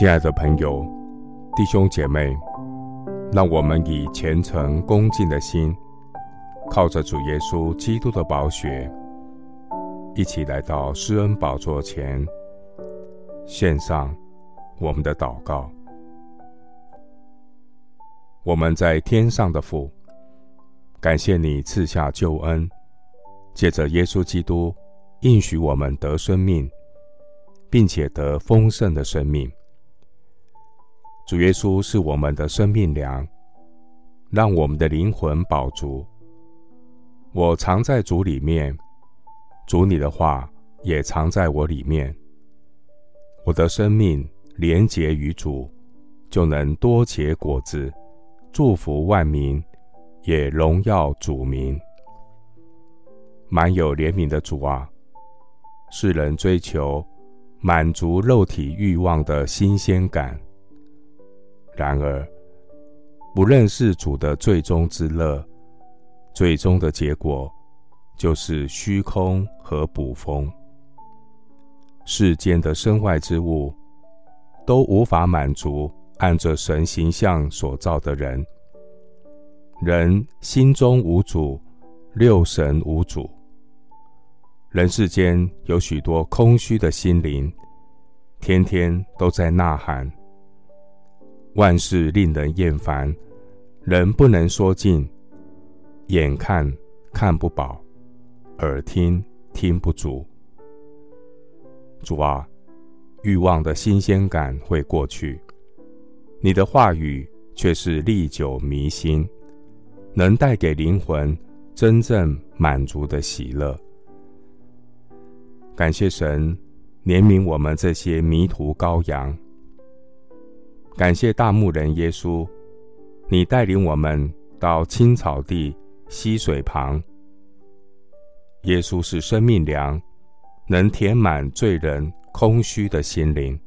亲爱的朋友、弟兄姐妹，让我们以虔诚恭敬的心，靠着主耶稣基督的宝血，一起来到施恩宝座前，献上我们的祷告。我们在天上的父，感谢你赐下救恩，借着耶稣基督应许我们得生命，并且得丰盛的生命。主耶稣是我们的生命粮，让我们的灵魂饱足。我常在主里面，主你的话也常在我里面。我的生命连结于主，就能多结果子，祝福万民，也荣耀主名。满有怜悯的主啊，世人追求满足肉体欲望的新鲜感。然而，不认识主的最终之乐，最终的结果就是虚空和捕风。世间的身外之物都无法满足按着神形象所造的人。人心中无主，六神无主。人世间有许多空虚的心灵，天天都在呐喊。万事令人厌烦，人不能说尽，眼看看不饱，耳听听不足。主啊，欲望的新鲜感会过去，你的话语却是历久弥新，能带给灵魂真正满足的喜乐。感谢神怜悯我们这些迷途羔羊。感谢大牧人耶稣，你带领我们到青草地、溪水旁。耶稣是生命粮，能填满罪人空虚的心灵。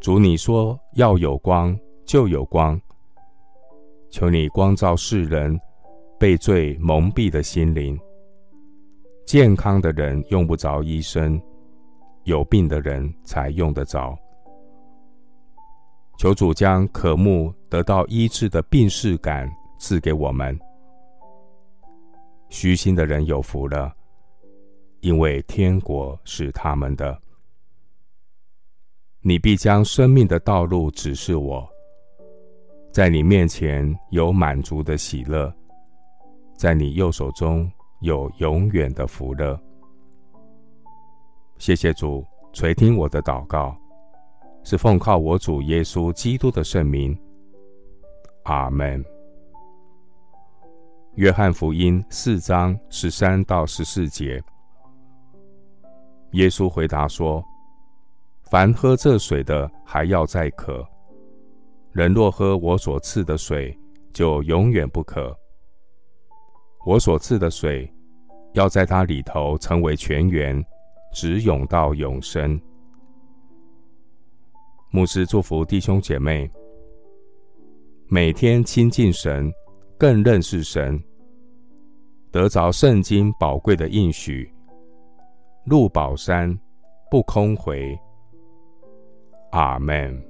主，你说要有光，就有光。求你光照世人被罪蒙蔽的心灵。健康的人用不着医生，有病的人才用得着。求主将渴慕得到医治的病逝感赐给我们。虚心的人有福了，因为天国是他们的。你必将生命的道路指示我，在你面前有满足的喜乐，在你右手中有永远的福乐。谢谢主垂听我的祷告。是奉靠我主耶稣基督的圣名，阿门。约翰福音四章十三到十四节，耶稣回答说：“凡喝这水的，还要再渴；人若喝我所赐的水，就永远不渴。我所赐的水，要在他里头成为泉源，直涌到永生。”牧师祝福弟兄姐妹，每天亲近神，更认识神，得着圣经宝贵的应许，入宝山不空回。阿门。